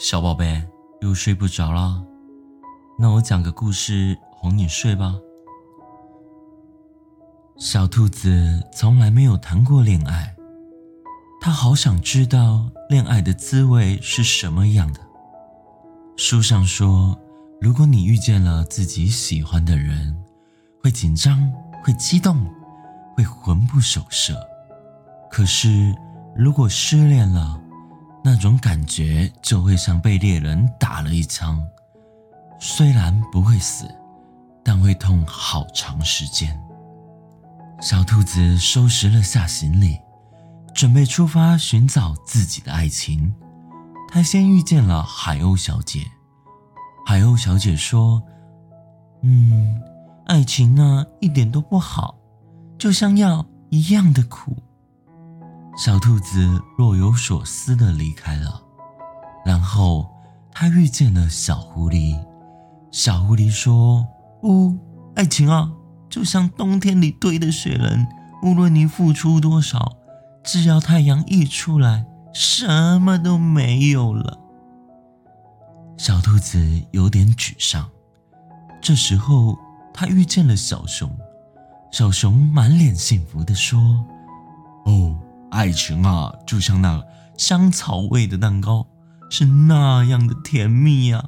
小宝贝又睡不着了，那我讲个故事哄你睡吧。小兔子从来没有谈过恋爱，它好想知道恋爱的滋味是什么样的。书上说，如果你遇见了自己喜欢的人，会紧张，会激动，会魂不守舍。可是如果失恋了，那种感觉就会像被猎人打了一枪，虽然不会死，但会痛好长时间。小兔子收拾了下行李，准备出发寻找自己的爱情。它先遇见了海鸥小姐。海鸥小姐说：“嗯，爱情呢，一点都不好，就像药一样的苦。”小兔子若有所思地离开了，然后它遇见了小狐狸。小狐狸说：“哦，爱情啊，就像冬天里堆的雪人，无论你付出多少，只要太阳一出来，什么都没有了。”小兔子有点沮丧。这时候，它遇见了小熊。小熊满脸幸福地说：“哦。”爱情啊，就像那香草味的蛋糕，是那样的甜蜜呀。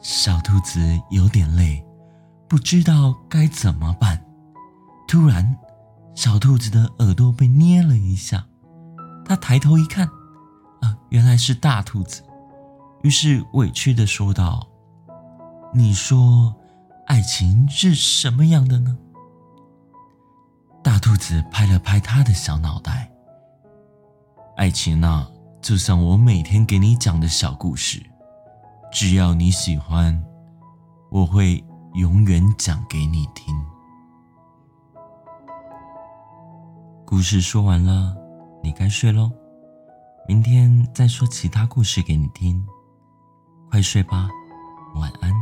小兔子有点累，不知道该怎么办。突然，小兔子的耳朵被捏了一下，它抬头一看，啊，原来是大兔子。于是委屈的说道：“你说，爱情是什么样的呢？”大兔子拍了拍他的小脑袋。爱情啊，就像我每天给你讲的小故事，只要你喜欢，我会永远讲给你听。故事说完了，你该睡喽。明天再说其他故事给你听，快睡吧，晚安。